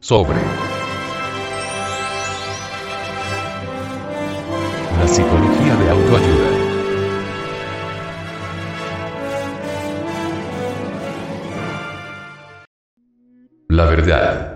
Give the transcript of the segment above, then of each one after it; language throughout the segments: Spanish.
Sobre la psicología de autoayuda. La verdad.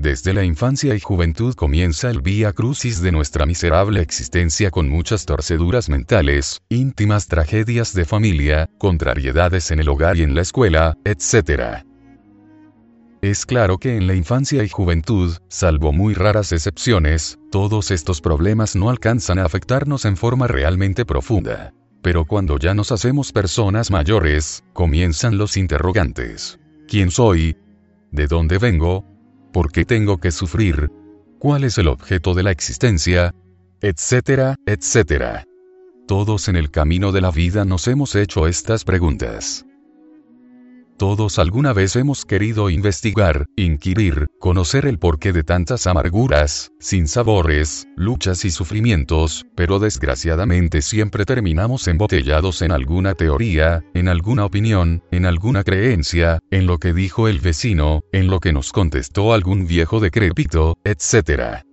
Desde la infancia y juventud comienza el vía crucis de nuestra miserable existencia con muchas torceduras mentales, íntimas tragedias de familia, contrariedades en el hogar y en la escuela, etc. Es claro que en la infancia y juventud, salvo muy raras excepciones, todos estos problemas no alcanzan a afectarnos en forma realmente profunda. Pero cuando ya nos hacemos personas mayores, comienzan los interrogantes. ¿Quién soy? ¿De dónde vengo? ¿Por qué tengo que sufrir? ¿Cuál es el objeto de la existencia? Etcétera, etcétera. Todos en el camino de la vida nos hemos hecho estas preguntas. Todos alguna vez hemos querido investigar, inquirir, conocer el porqué de tantas amarguras, sinsabores, luchas y sufrimientos, pero desgraciadamente siempre terminamos embotellados en alguna teoría, en alguna opinión, en alguna creencia, en lo que dijo el vecino, en lo que nos contestó algún viejo decrépito, etc.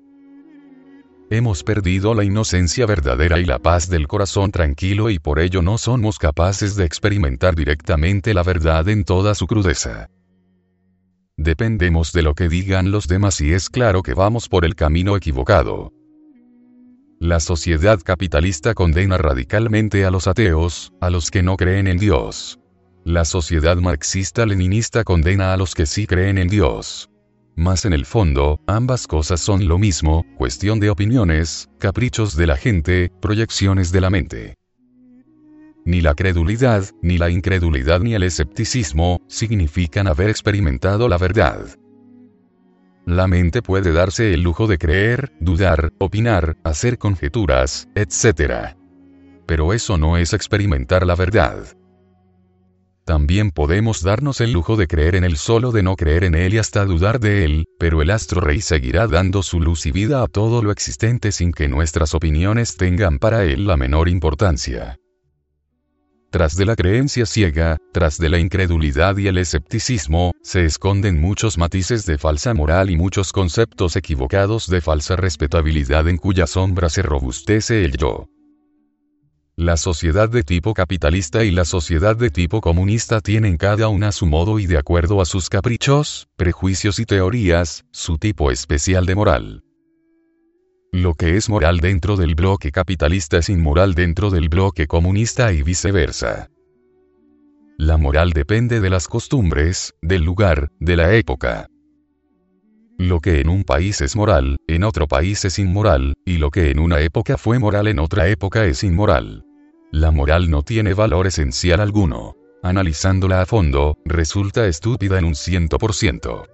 Hemos perdido la inocencia verdadera y la paz del corazón tranquilo y por ello no somos capaces de experimentar directamente la verdad en toda su crudeza. Dependemos de lo que digan los demás y es claro que vamos por el camino equivocado. La sociedad capitalista condena radicalmente a los ateos, a los que no creen en Dios. La sociedad marxista-leninista condena a los que sí creen en Dios. Mas en el fondo, ambas cosas son lo mismo, cuestión de opiniones, caprichos de la gente, proyecciones de la mente. Ni la credulidad, ni la incredulidad ni el escepticismo, significan haber experimentado la verdad. La mente puede darse el lujo de creer, dudar, opinar, hacer conjeturas, etc. Pero eso no es experimentar la verdad. También podemos darnos el lujo de creer en él solo de no creer en él y hasta dudar de él, pero el astro rey seguirá dando su luz y vida a todo lo existente sin que nuestras opiniones tengan para él la menor importancia. Tras de la creencia ciega, tras de la incredulidad y el escepticismo, se esconden muchos matices de falsa moral y muchos conceptos equivocados de falsa respetabilidad en cuya sombra se robustece el yo. La sociedad de tipo capitalista y la sociedad de tipo comunista tienen cada una su modo y de acuerdo a sus caprichos, prejuicios y teorías, su tipo especial de moral. Lo que es moral dentro del bloque capitalista es inmoral dentro del bloque comunista y viceversa. La moral depende de las costumbres, del lugar, de la época. Lo que en un país es moral, en otro país es inmoral, y lo que en una época fue moral en otra época es inmoral. La moral no tiene valor esencial alguno. Analizándola a fondo, resulta estúpida en un ciento por ciento.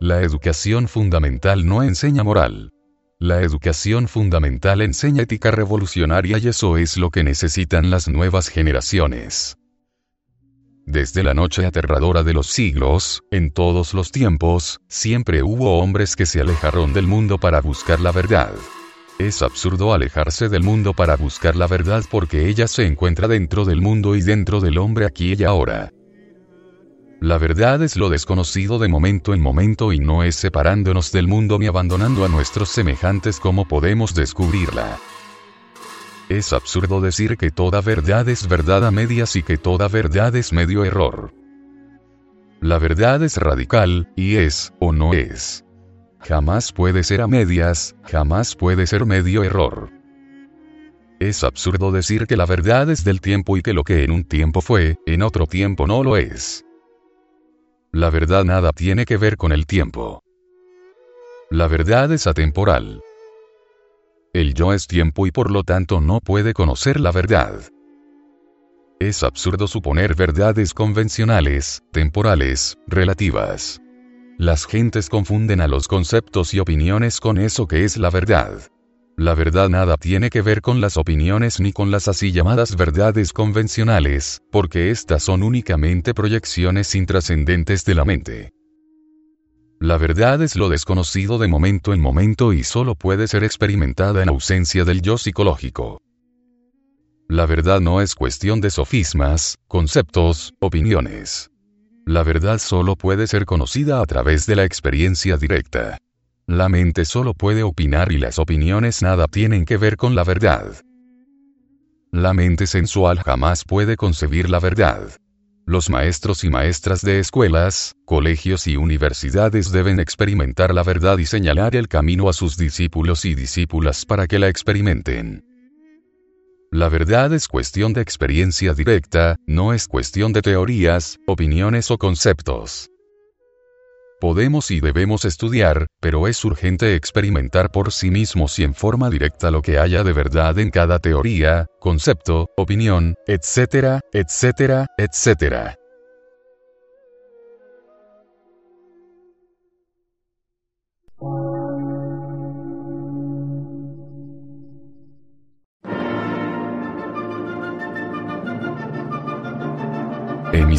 La educación fundamental no enseña moral. La educación fundamental enseña ética revolucionaria y eso es lo que necesitan las nuevas generaciones. Desde la noche aterradora de los siglos, en todos los tiempos, siempre hubo hombres que se alejaron del mundo para buscar la verdad. Es absurdo alejarse del mundo para buscar la verdad porque ella se encuentra dentro del mundo y dentro del hombre aquí y ahora. La verdad es lo desconocido de momento en momento y no es separándonos del mundo ni abandonando a nuestros semejantes como podemos descubrirla. Es absurdo decir que toda verdad es verdad a medias y que toda verdad es medio error. La verdad es radical, y es, o no es. Jamás puede ser a medias, jamás puede ser medio error. Es absurdo decir que la verdad es del tiempo y que lo que en un tiempo fue, en otro tiempo no lo es. La verdad nada tiene que ver con el tiempo. La verdad es atemporal. El yo es tiempo y por lo tanto no puede conocer la verdad. Es absurdo suponer verdades convencionales, temporales, relativas. Las gentes confunden a los conceptos y opiniones con eso que es la verdad. La verdad nada tiene que ver con las opiniones ni con las así llamadas verdades convencionales, porque éstas son únicamente proyecciones intrascendentes de la mente. La verdad es lo desconocido de momento en momento y solo puede ser experimentada en ausencia del yo psicológico. La verdad no es cuestión de sofismas, conceptos, opiniones. La verdad solo puede ser conocida a través de la experiencia directa. La mente solo puede opinar y las opiniones nada tienen que ver con la verdad. La mente sensual jamás puede concebir la verdad. Los maestros y maestras de escuelas, colegios y universidades deben experimentar la verdad y señalar el camino a sus discípulos y discípulas para que la experimenten. La verdad es cuestión de experiencia directa, no es cuestión de teorías, opiniones o conceptos. Podemos y debemos estudiar, pero es urgente experimentar por sí mismos y en forma directa lo que haya de verdad en cada teoría, concepto, opinión, etcétera, etcétera, etcétera.